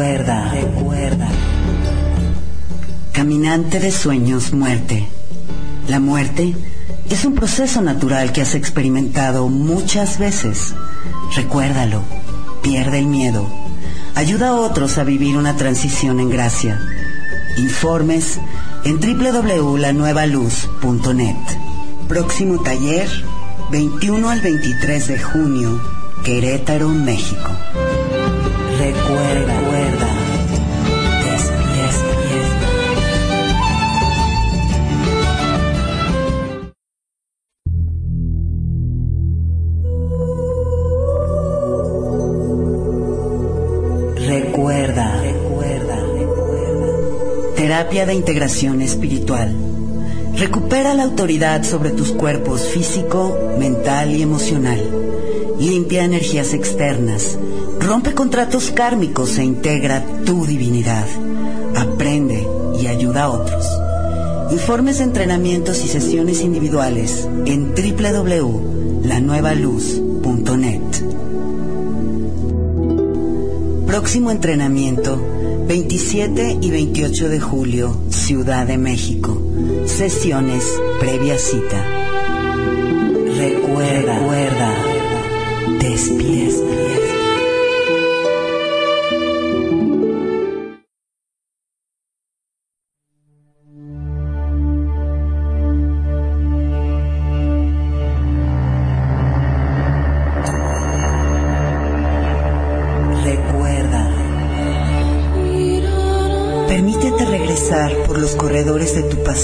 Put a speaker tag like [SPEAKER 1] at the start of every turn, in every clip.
[SPEAKER 1] Recuerda, recuerda. Caminante de sueños, muerte. La muerte es un proceso natural que has experimentado muchas veces. Recuérdalo, pierde el miedo. Ayuda a otros a vivir una transición en gracia. Informes en www.lanuevaluz.net. Próximo taller, 21 al 23 de junio, Querétaro, México. De integración espiritual. Recupera la autoridad sobre tus cuerpos físico, mental y emocional. Limpia energías externas. Rompe contratos kármicos e integra tu divinidad. Aprende y ayuda a otros. Informes entrenamientos y sesiones individuales en www.lanuevaluz.net. Próximo entrenamiento, 27 y 28 de julio, Ciudad de México. Sesiones previa cita. Recuerda, recuerda, despierta.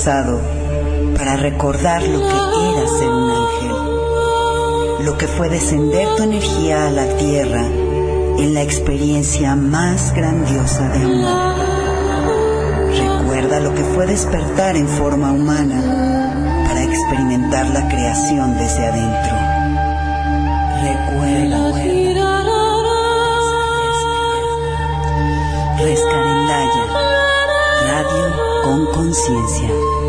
[SPEAKER 1] Pasado para recordar lo que era ser un ángel, lo que fue descender tu energía a la tierra en la experiencia más grandiosa de amor. Recuerda lo que fue despertar en forma humana para experimentar la creación desde adentro. Recuerda, recuerda. Radio con conciencia.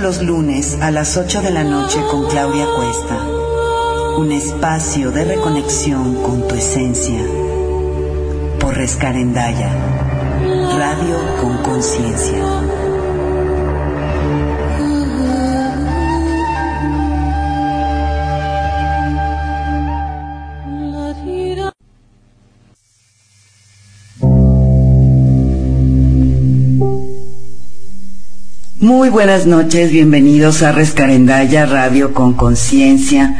[SPEAKER 1] Los lunes a las 8 de la noche con Claudia Cuesta. Un espacio de reconexión con tu esencia. Por Rescarendaya, radio con conciencia. Muy buenas noches, bienvenidos a Rescarendaya Radio con Conciencia,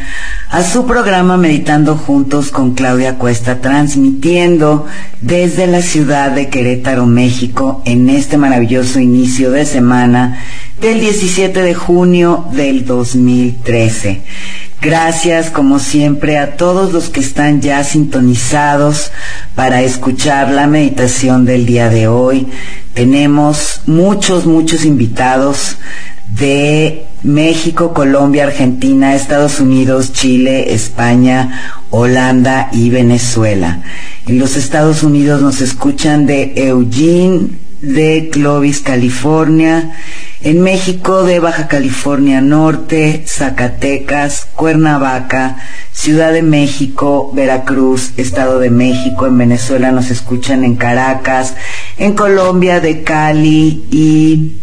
[SPEAKER 1] a su programa Meditando Juntos con Claudia Cuesta, transmitiendo desde la ciudad de Querétaro, México, en este maravilloso inicio de semana del 17 de junio del 2013. Gracias, como siempre, a todos los que están ya sintonizados para escuchar la meditación del día de hoy. Tenemos muchos, muchos invitados de México, Colombia, Argentina, Estados Unidos, Chile, España, Holanda y Venezuela. En los Estados Unidos nos escuchan de Eugene, de Clovis, California, en México de Baja California Norte, Zacatecas, Cuernavaca, Ciudad de México, Veracruz, Estado de México, en Venezuela nos escuchan en Caracas, en Colombia de Cali y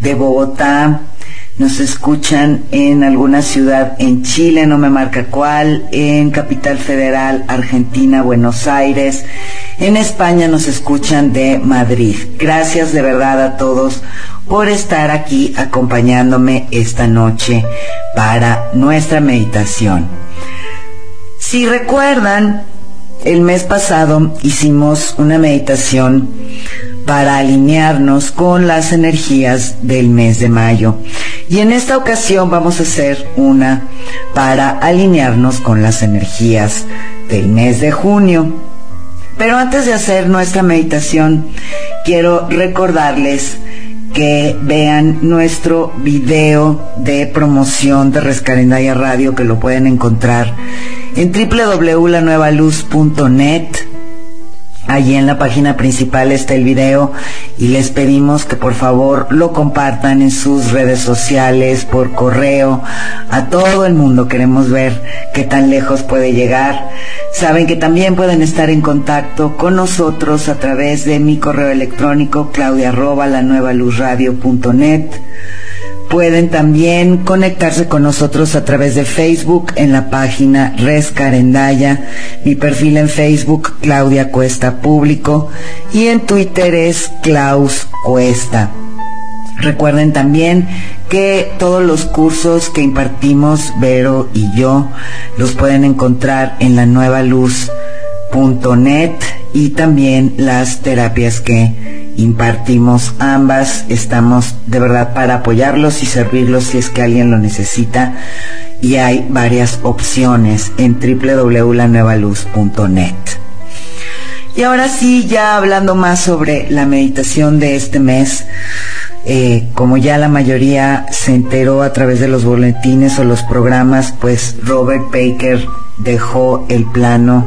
[SPEAKER 1] de Bogotá, nos escuchan en alguna ciudad en Chile, no me marca cuál, en Capital Federal, Argentina, Buenos Aires, en España nos escuchan de Madrid. Gracias de verdad a todos por estar aquí acompañándome esta noche para nuestra meditación. Si recuerdan, el mes pasado hicimos una meditación para alinearnos con las energías del mes de mayo. Y en esta ocasión vamos a hacer una para alinearnos con las energías del mes de junio. Pero antes de hacer nuestra meditación, quiero recordarles que vean nuestro video de promoción de Rescarendaya Radio que lo pueden encontrar en www.lanuevaluz.net Allí en la página principal está el video y les pedimos que por favor lo compartan en sus redes sociales, por correo, a todo el mundo. Queremos ver qué tan lejos puede llegar. Saben que también pueden estar en contacto con nosotros a través de mi correo electrónico claudia Pueden también conectarse con nosotros a través de Facebook en la página Res Carendaya, mi perfil en Facebook Claudia Cuesta Público y en Twitter es Klaus Cuesta. Recuerden también que todos los cursos que impartimos Vero y yo los pueden encontrar en la nueva luz.net y también las terapias que impartimos ambas. Estamos de verdad para apoyarlos y servirlos si es que alguien lo necesita. Y hay varias opciones en www.lanuevaluz.net. Y ahora sí, ya hablando más sobre la meditación de este mes, eh, como ya la mayoría se enteró a través de los boletines o los programas, pues Robert Baker dejó el plano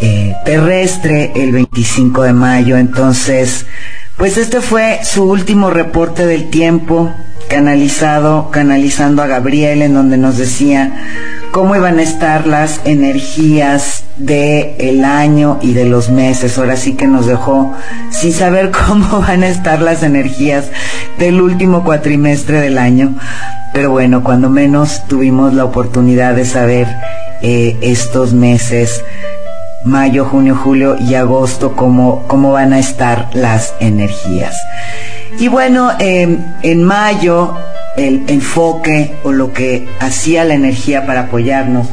[SPEAKER 1] eh, terrestre el 25 de mayo. Entonces, pues este fue su último reporte del tiempo canalizado, canalizando a Gabriel, en donde nos decía cómo iban a estar las energías de el año y de los meses. Ahora sí que nos dejó sin saber cómo van a estar las energías del último cuatrimestre del año. Pero bueno, cuando menos tuvimos la oportunidad de saber eh, estos meses mayo, junio, julio y agosto, cómo, cómo van a estar las energías. Y bueno, em, en mayo el enfoque o lo que hacía la energía para apoyarnos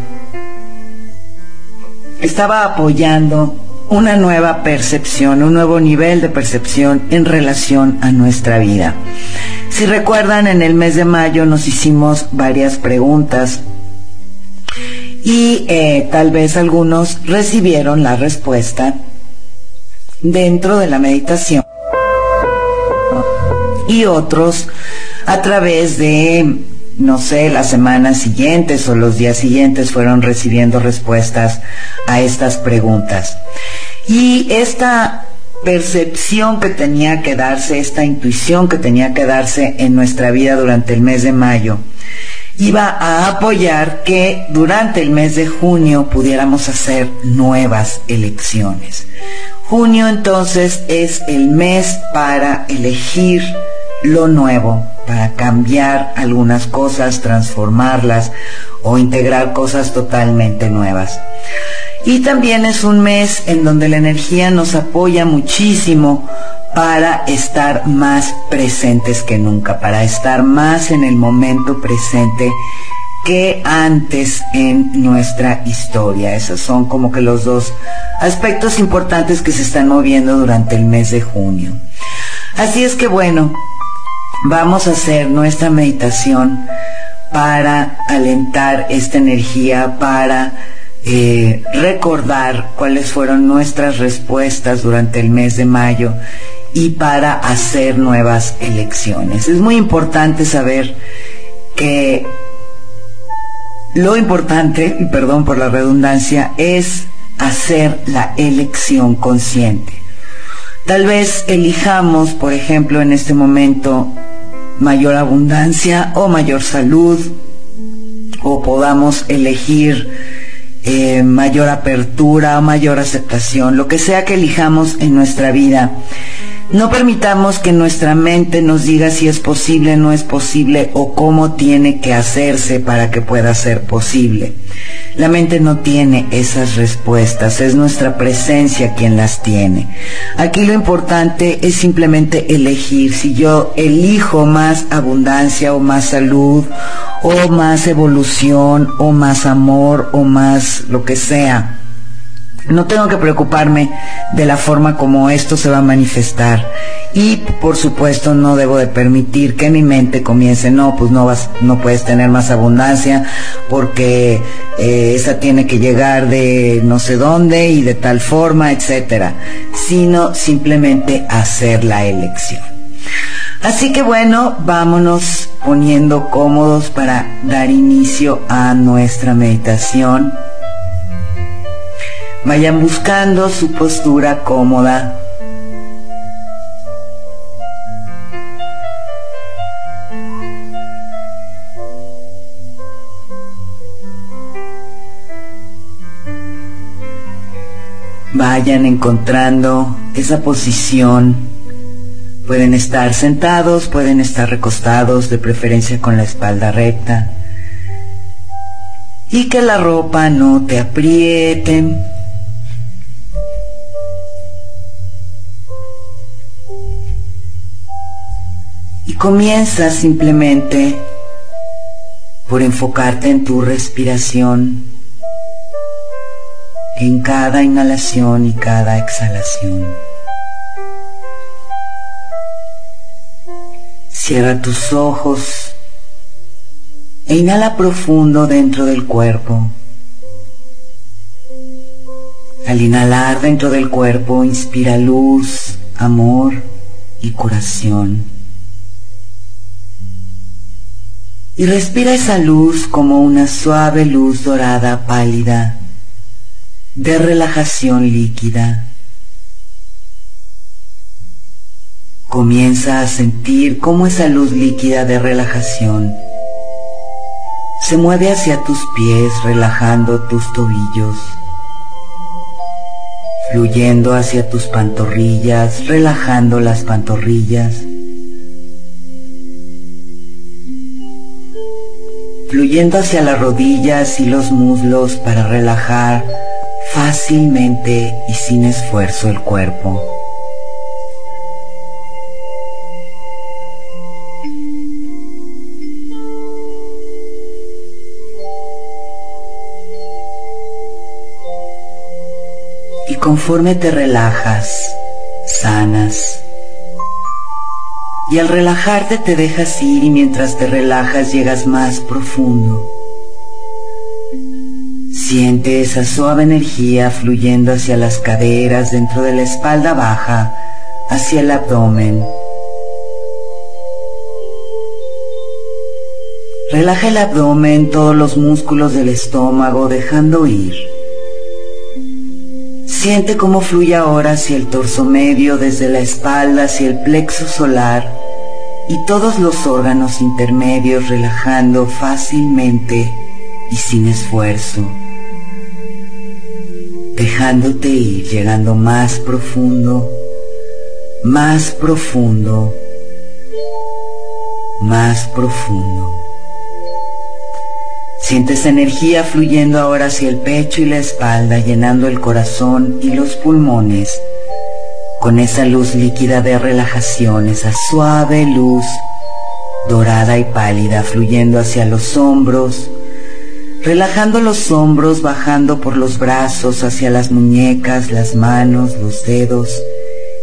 [SPEAKER 1] estaba apoyando una nueva percepción, un nuevo nivel de percepción en relación a nuestra vida. Si recuerdan, en el mes de mayo nos hicimos varias preguntas y eh, tal vez algunos recibieron la respuesta dentro de la meditación y otros a través de, no sé, las semanas siguientes o los días siguientes fueron recibiendo respuestas a estas preguntas. Y esta percepción que tenía que darse, esta intuición que tenía que darse en nuestra vida durante el mes de mayo, iba a apoyar que durante el mes de junio pudiéramos hacer nuevas elecciones. Junio entonces es el mes para elegir lo nuevo, para cambiar algunas cosas, transformarlas o integrar cosas totalmente nuevas. Y también es un mes en donde la energía nos apoya muchísimo para estar más presentes que nunca, para estar más en el momento presente que antes en nuestra historia. Esos son como que los dos aspectos importantes que se están moviendo durante el mes de junio. Así es que bueno, vamos a hacer nuestra meditación para alentar esta energía, para eh, recordar cuáles fueron nuestras respuestas durante el mes de mayo y para hacer nuevas elecciones. Es muy importante saber que lo importante, y perdón por la redundancia, es hacer la elección consciente. Tal vez elijamos, por ejemplo, en este momento mayor abundancia o mayor salud, o podamos elegir eh, mayor apertura o mayor aceptación, lo que sea que elijamos en nuestra vida. No permitamos que nuestra mente nos diga si es posible, no es posible o cómo tiene que hacerse para que pueda ser posible. La mente no tiene esas respuestas, es nuestra presencia quien las tiene. Aquí lo importante es simplemente elegir. Si yo elijo más abundancia o más salud o más evolución o más amor o más lo que sea, no tengo que preocuparme de la forma como esto se va a manifestar. Y por supuesto no debo de permitir que mi mente comience, no, pues no vas, no puedes tener más abundancia porque eh, esa tiene que llegar de no sé dónde y de tal forma, etcétera. Sino simplemente hacer la elección. Así que bueno, vámonos poniendo cómodos para dar inicio a nuestra meditación Vayan buscando su postura cómoda. Vayan encontrando esa posición. Pueden estar sentados, pueden estar recostados, de preferencia con la espalda recta. Y que la ropa no te apriete Comienza simplemente por enfocarte en tu respiración, en cada inhalación y cada exhalación. Cierra tus ojos e inhala profundo dentro del cuerpo. Al inhalar dentro del cuerpo, inspira luz, amor y curación. Y respira esa luz como una suave luz dorada pálida de relajación líquida. Comienza a sentir cómo esa luz líquida de relajación se mueve hacia tus pies relajando tus tobillos, fluyendo hacia tus pantorrillas, relajando las pantorrillas, fluyendo hacia las rodillas y los muslos para relajar fácilmente y sin esfuerzo el cuerpo. Y conforme te relajas, sanas, y al relajarte te dejas ir y mientras te relajas llegas más profundo. Siente esa suave energía fluyendo hacia las caderas, dentro de la espalda baja, hacia el abdomen. Relaja el abdomen, todos los músculos del estómago, dejando ir. Siente cómo fluye ahora hacia el torso medio, desde la espalda hacia el plexo solar y todos los órganos intermedios relajando fácilmente y sin esfuerzo, dejándote ir, llegando más profundo, más profundo, más profundo. Sientes energía fluyendo ahora hacia el pecho y la espalda, llenando el corazón y los pulmones con esa luz líquida de relajación, esa suave luz dorada y pálida fluyendo hacia los hombros, relajando los hombros, bajando por los brazos hacia las muñecas, las manos, los dedos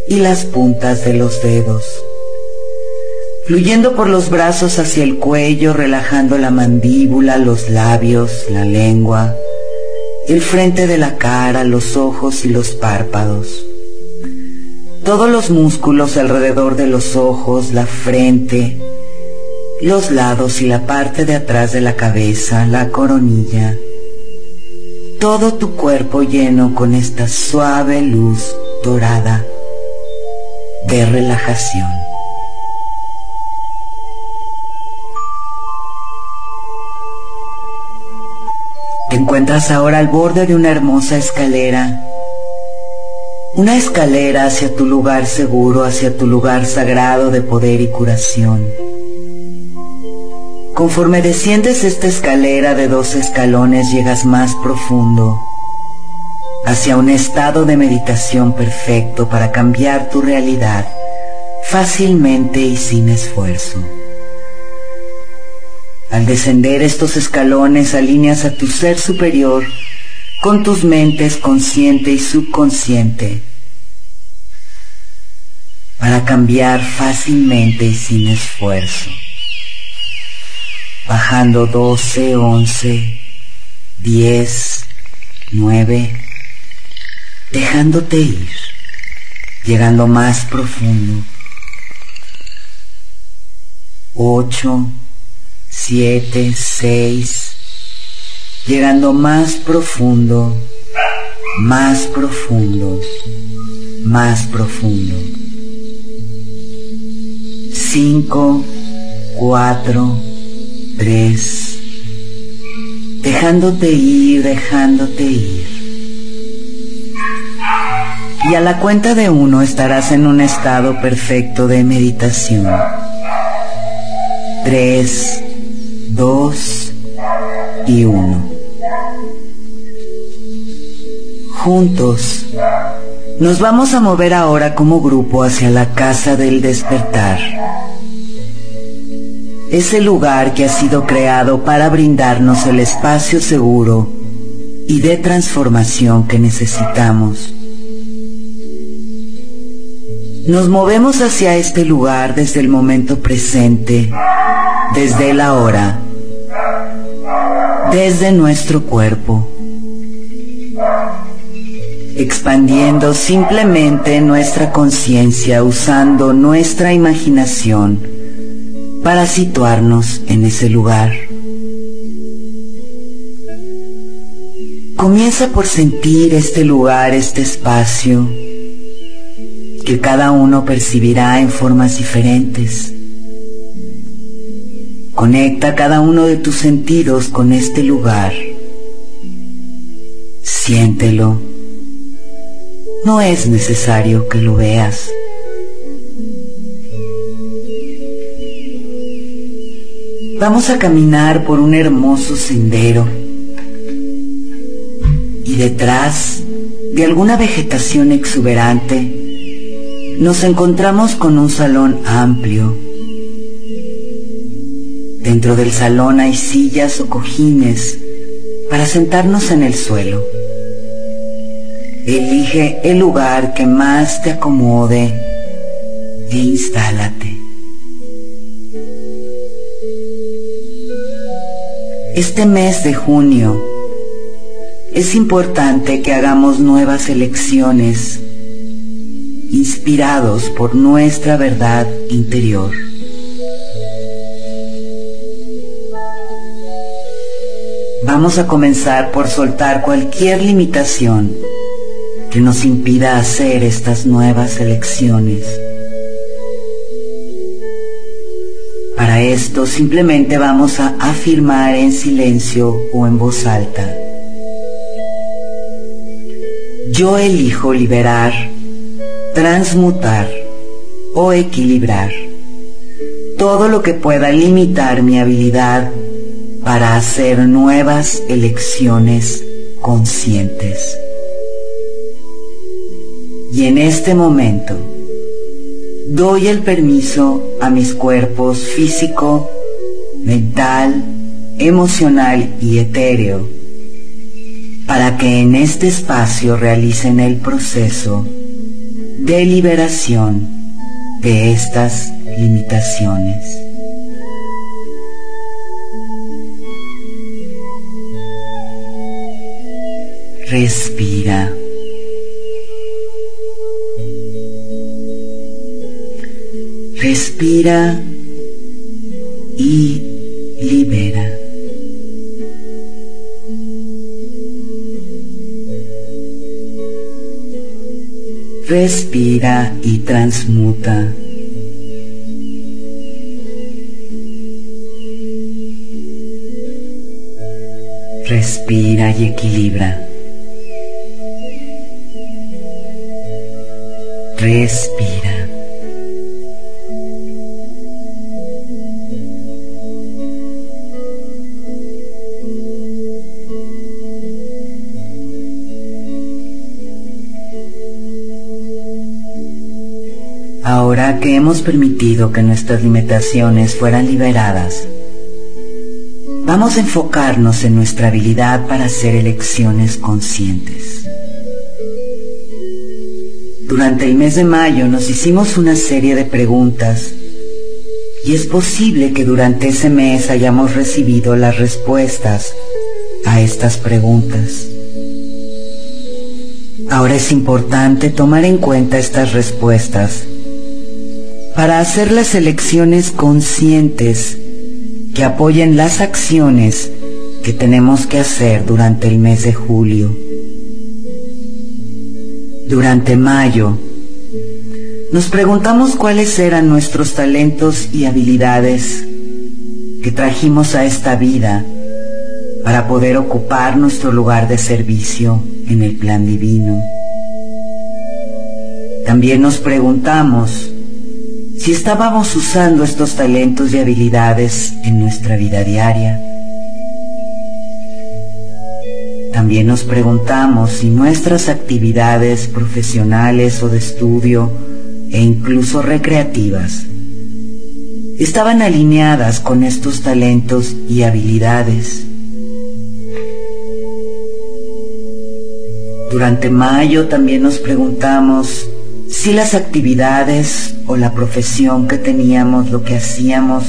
[SPEAKER 1] y las puntas de los dedos fluyendo por los brazos hacia el cuello, relajando la mandíbula, los labios, la lengua, el frente de la cara, los ojos y los párpados. Todos los músculos alrededor de los ojos, la frente, los lados y la parte de atrás de la cabeza, la coronilla. Todo tu cuerpo lleno con esta suave luz dorada de relajación. Te encuentras ahora al borde de una hermosa escalera. Una escalera hacia tu lugar seguro, hacia tu lugar sagrado de poder y curación. Conforme desciendes esta escalera de dos escalones llegas más profundo, hacia un estado de meditación perfecto para cambiar tu realidad fácilmente y sin esfuerzo. Al descender estos escalones alineas a tu ser superior con tus mentes consciente y subconsciente para cambiar fácilmente y sin esfuerzo. Bajando 12, 11, 10, 9, dejándote ir, llegando más profundo. 8, 7, 6, llegando más profundo, más profundo, más profundo. 5, 4, 3, dejándote ir, dejándote ir. Y a la cuenta de uno estarás en un estado perfecto de meditación. 3, 2 y 1. Juntos nos vamos a mover ahora como grupo hacia la casa del despertar. Ese lugar que ha sido creado para brindarnos el espacio seguro y de transformación que necesitamos. Nos movemos hacia este lugar desde el momento presente, desde el ahora, desde nuestro cuerpo expandiendo simplemente nuestra conciencia usando nuestra imaginación para situarnos en ese lugar. Comienza por sentir este lugar, este espacio, que cada uno percibirá en formas diferentes. Conecta cada uno de tus sentidos con este lugar. Siéntelo no es necesario que lo veas. Vamos a caminar por un hermoso sendero y detrás de alguna vegetación exuberante nos encontramos con un salón amplio. Dentro del salón hay sillas o cojines para sentarnos en el suelo. Elige el lugar que más te acomode e instálate. Este mes de junio es importante que hagamos nuevas elecciones inspirados por nuestra verdad interior. Vamos a comenzar por soltar cualquier limitación que nos impida hacer estas nuevas elecciones. Para esto simplemente vamos a afirmar en silencio o en voz alta. Yo elijo liberar, transmutar o equilibrar todo lo que pueda limitar mi habilidad para hacer nuevas elecciones conscientes. Y en este momento doy el permiso a mis cuerpos físico, mental, emocional y etéreo para que en este espacio realicen el proceso de liberación de estas limitaciones. Respira. Respira y libera. Respira y transmuta. Respira y equilibra. Respira. Ahora que hemos permitido que nuestras limitaciones fueran liberadas, vamos a enfocarnos en nuestra habilidad para hacer elecciones conscientes. Durante el mes de mayo nos hicimos una serie de preguntas y es posible que durante ese mes hayamos recibido las respuestas a estas preguntas. Ahora es importante tomar en cuenta estas respuestas para hacer las elecciones conscientes que apoyen las acciones que tenemos que hacer durante el mes de julio. Durante mayo, nos preguntamos cuáles eran nuestros talentos y habilidades que trajimos a esta vida para poder ocupar nuestro lugar de servicio en el plan divino. También nos preguntamos si estábamos usando estos talentos y habilidades en nuestra vida diaria. También nos preguntamos si nuestras actividades profesionales o de estudio e incluso recreativas estaban alineadas con estos talentos y habilidades. Durante mayo también nos preguntamos si las actividades o la profesión que teníamos, lo que hacíamos,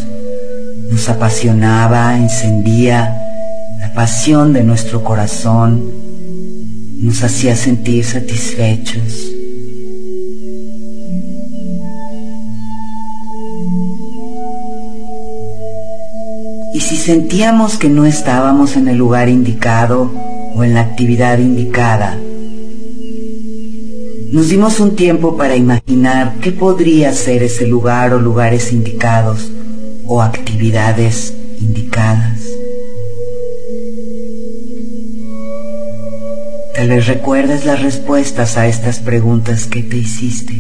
[SPEAKER 1] nos apasionaba, encendía la pasión de nuestro corazón, nos hacía sentir satisfechos. Y si sentíamos que no estábamos en el lugar indicado o en la actividad indicada, nos dimos un tiempo para imaginar qué podría ser ese lugar o lugares indicados o actividades indicadas. Tal recuerdes las respuestas a estas preguntas que te hiciste.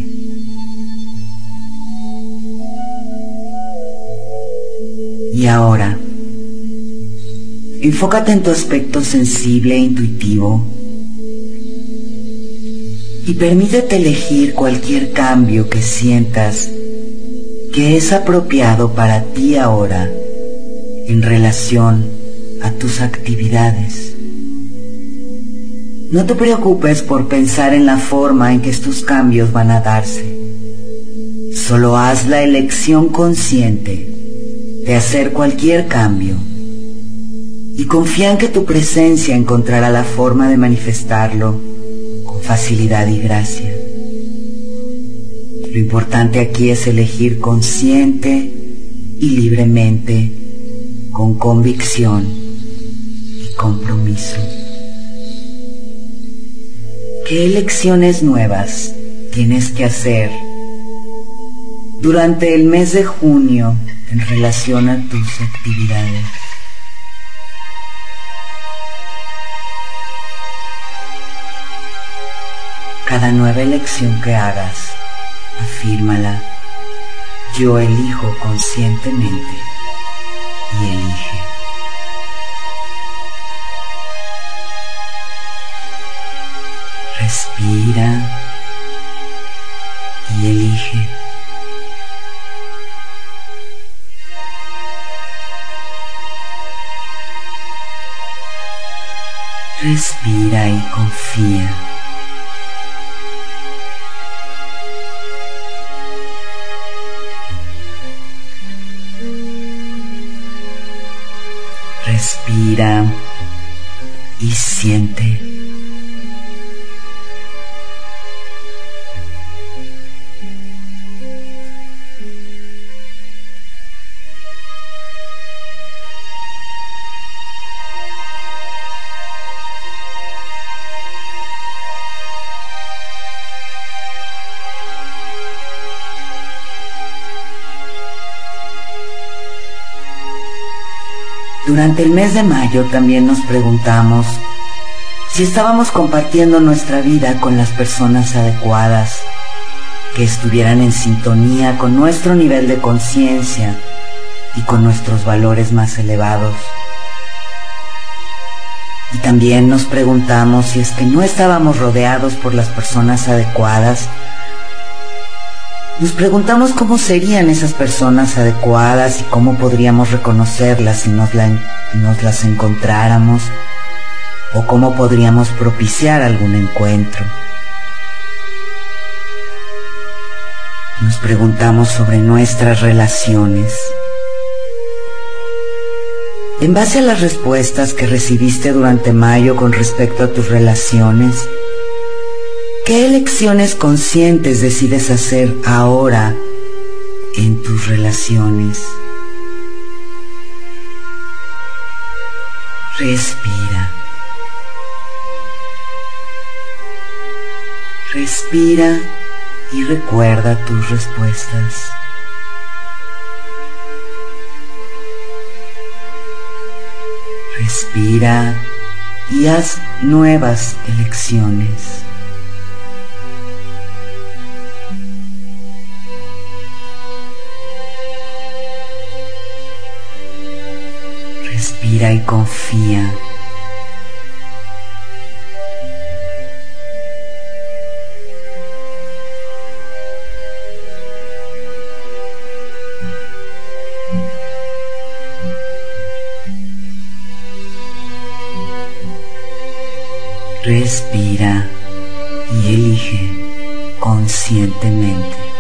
[SPEAKER 1] Y ahora, enfócate en tu aspecto sensible e intuitivo y permítete elegir cualquier cambio que sientas que es apropiado para ti ahora en relación a tus actividades. No te preocupes por pensar en la forma en que estos cambios van a darse. Solo haz la elección consciente de hacer cualquier cambio y confía en que tu presencia encontrará la forma de manifestarlo facilidad y gracia. Lo importante aquí es elegir consciente y libremente, con convicción y compromiso. ¿Qué elecciones nuevas tienes que hacer durante el mes de junio en relación a tus actividades? Cada nueva elección que hagas, afírmala. Yo elijo conscientemente y elige. Respira y elige. Respira y confía. respira y siente. Durante el mes de mayo también nos preguntamos si estábamos compartiendo nuestra vida con las personas adecuadas, que estuvieran en sintonía con nuestro nivel de conciencia y con nuestros valores más elevados. Y también nos preguntamos si es que no estábamos rodeados por las personas adecuadas Nos preguntamos cómo serían esas personas adecuadas y cómo podríamos reconocerlas si nos, las encontráramos o cómo podríamos propiciar algún encuentro. Nos preguntamos sobre nuestras relaciones. En base a las respuestas que recibiste durante mayo con respecto a tus relaciones, ¿qué elecciones conscientes decides hacer ahora en tus relaciones? Respira. Respira y recuerda tus respuestas. Respira y haz nuevas elecciones. Respira y confía. Respira y elige conscientemente.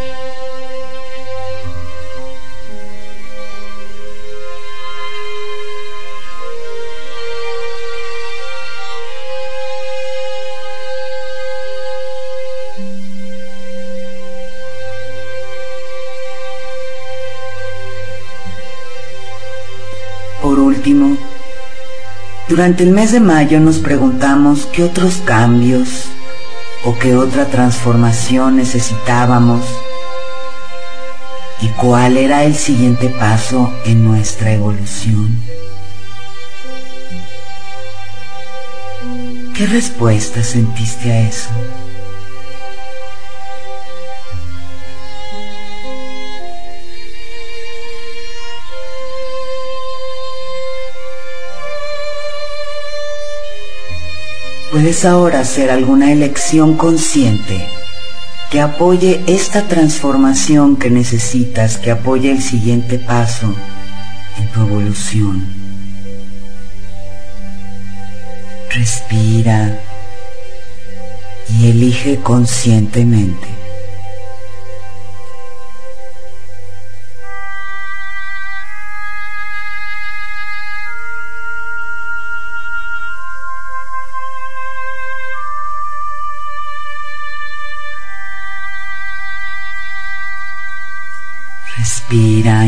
[SPEAKER 1] Durante el mes de mayo nos preguntamos qué otros cambios o qué otra transformación necesitábamos y cuál era el siguiente paso en nuestra evolución. ¿Qué respuesta sentiste a eso? Puedes ahora hacer alguna elección consciente que apoye esta transformación que necesitas, que apoye el siguiente paso en tu evolución. Respira y elige conscientemente.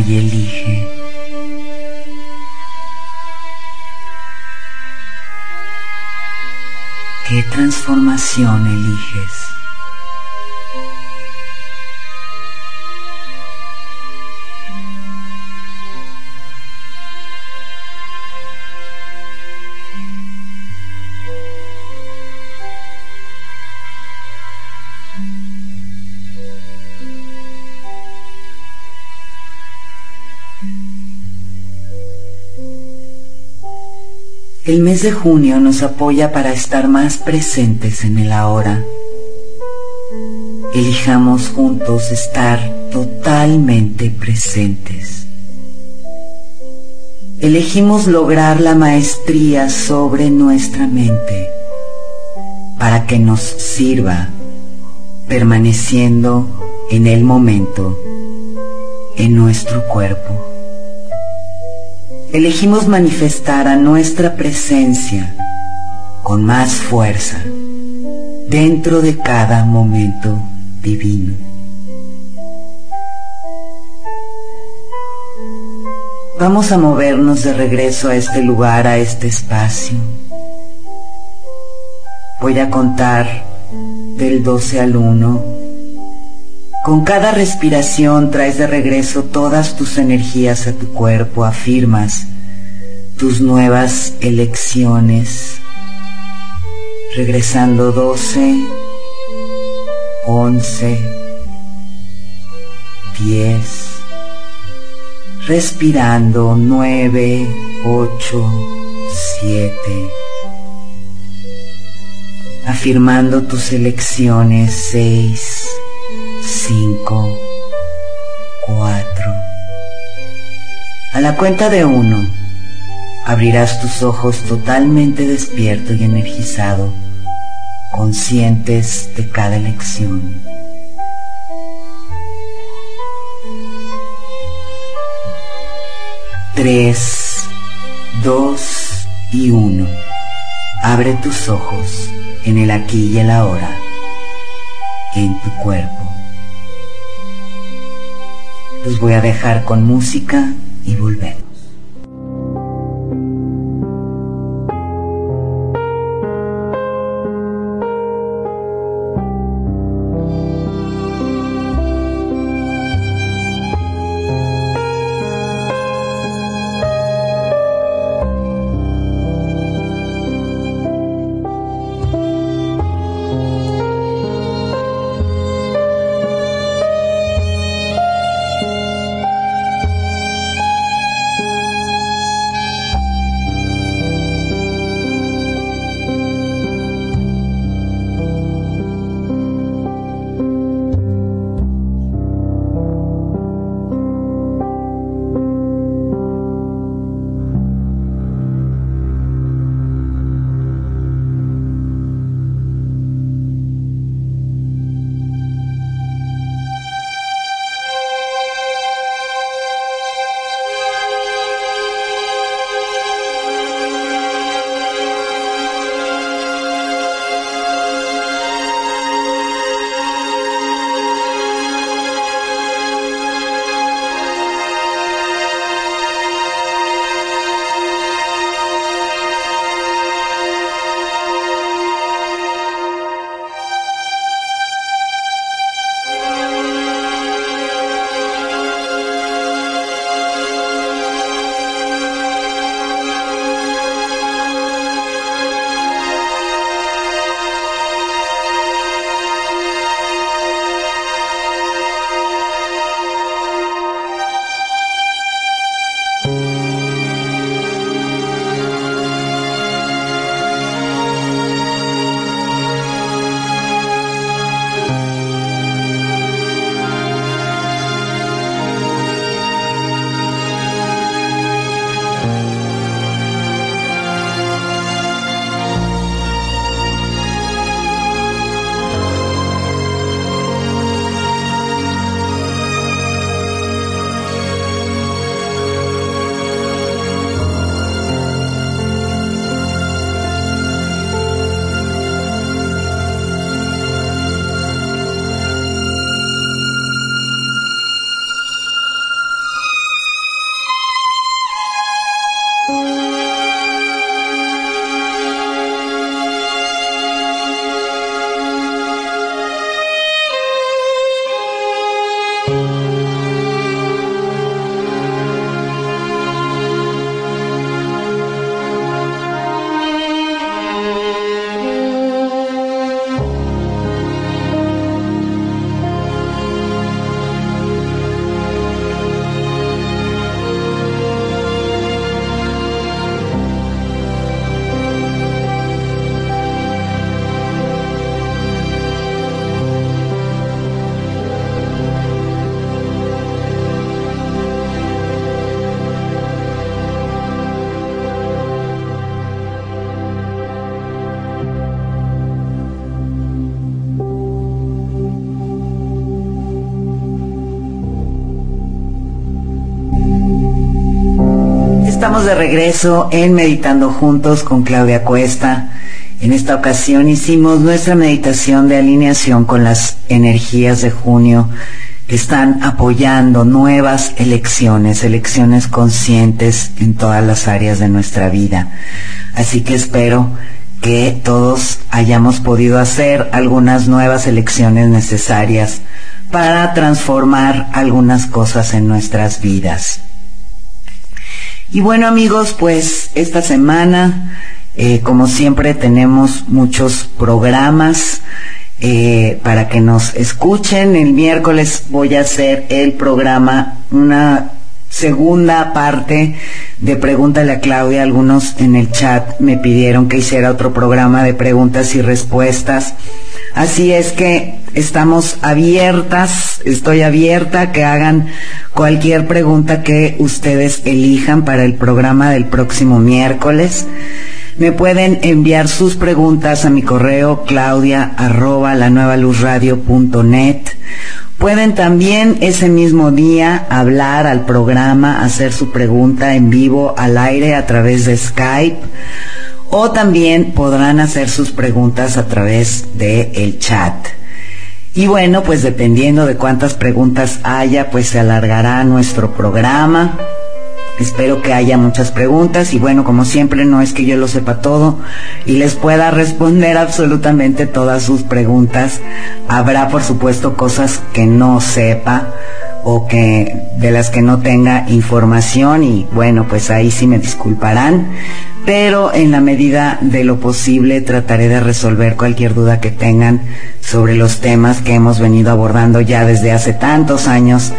[SPEAKER 1] Y elige. ¿Qué transformación eliges? El mes de junio nos apoya para estar más presentes en el ahora. Elijamos juntos estar totalmente presentes. Elegimos lograr la maestría sobre nuestra mente para que nos sirva permaneciendo en el momento, en nuestro cuerpo elegimos manifestar a nuestra presencia con más fuerza dentro de cada momento divino. Vamos a movernos de regreso a este lugar, a este espacio. Voy a contar del 12 al 1 con cada respiración traes de regreso todas tus energías a tu cuerpo, afirmas tus nuevas elecciones, regresando 12, 11, 10, respirando 9, 8, 7, afirmando tus elecciones 6, 5, cuatro. A la cuenta de uno, abrirás tus ojos totalmente despierto y energizado, conscientes de cada elección. Tres, dos y uno. Abre tus ojos en el aquí y el ahora, en tu cuerpo. Los voy a dejar con música y volvemos. De regreso en Meditando Juntos con Claudia Cuesta. En esta ocasión hicimos nuestra meditación de alineación con las energías de junio que están apoyando nuevas elecciones, elecciones conscientes en todas las áreas de nuestra vida. Así que espero que todos hayamos podido hacer algunas nuevas elecciones necesarias para transformar algunas cosas en nuestras vidas. Y bueno amigos, pues esta semana, eh, como siempre, tenemos muchos programas eh, para que nos escuchen. El miércoles voy a hacer el programa, una segunda parte de Pregúntale a Claudia. Algunos en el chat me pidieron que hiciera otro programa de preguntas y respuestas Así es que estamos abiertas, estoy abierta que hagan cualquier pregunta que ustedes elijan para el programa del próximo miércoles. Me pueden enviar sus preguntas a mi correo claudia arroba la nueva luz radio punto net. Pueden también ese mismo día hablar al programa, hacer su pregunta en vivo al aire a través de Skype o también podrán hacer sus preguntas a través de el chat. Y bueno, pues dependiendo de cuántas preguntas haya, pues se alargará nuestro programa. Espero que haya muchas preguntas y bueno, como siempre no es que yo lo sepa todo y les pueda responder absolutamente todas sus preguntas. Habrá por supuesto cosas que no sepa o que de las que no tenga información y bueno, pues ahí sí me disculparán, pero en la medida de lo posible trataré de resolver cualquier duda que tengan sobre los temas que hemos venido abordando ya desde hace tantos años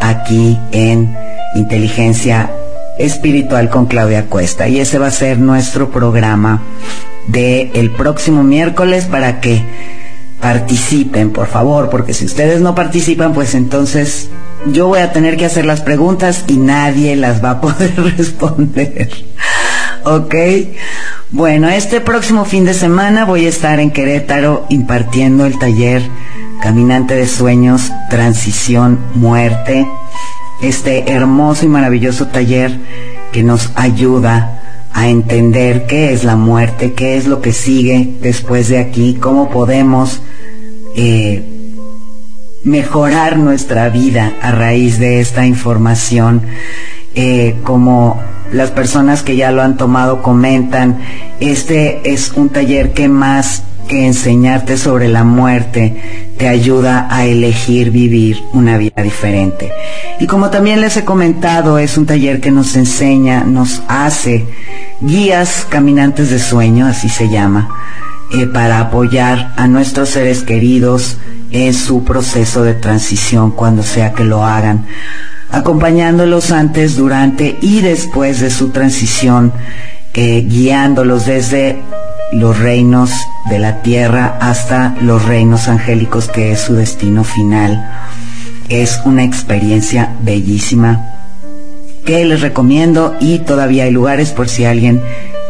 [SPEAKER 1] aquí en Inteligencia espiritual con Claudia Cuesta. Y ese va a ser nuestro programa de el próximo miércoles para que participen, por favor, porque si ustedes no participan, pues entonces yo voy a tener que hacer las preguntas y nadie las va a poder responder. ¿Ok? Bueno, este próximo fin de semana voy a estar en Querétaro impartiendo el taller Caminante de Sueños, Transición, Muerte este hermoso y maravilloso taller que nos ayuda a entender qué es la muerte, qué es lo que sigue después de aquí, cómo podemos eh, mejorar nuestra vida a raíz de esta información, eh, como las personas que ya lo han tomado comentan, este es un taller que más que enseñarte sobre la muerte te ayuda a elegir vivir una vida diferente. Y como también les he comentado, es un taller que nos enseña, nos hace guías caminantes de sueño, así se llama, eh, para apoyar a nuestros seres queridos en su proceso de transición cuando sea que lo hagan, acompañándolos antes, durante y después de su transición, eh, guiándolos desde los reinos de la tierra hasta los reinos angélicos, que es su destino final. Es una experiencia bellísima que les recomiendo y todavía hay lugares por si alguien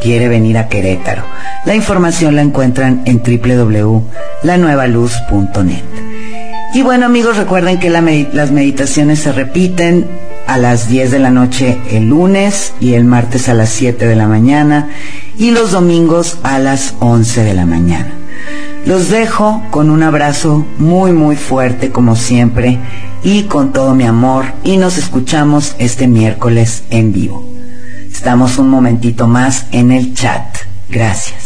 [SPEAKER 1] quiere venir a Querétaro. La información la encuentran en www.lanuevaluz.net. Y bueno amigos, recuerden que las meditaciones se repiten a las 10 de la noche el lunes y el martes a las 7 de la mañana y los domingos a las 11 de la mañana. Los dejo con un abrazo muy muy fuerte como siempre y con todo mi amor y nos escuchamos este miércoles en vivo. Estamos un momentito más en el chat. Gracias.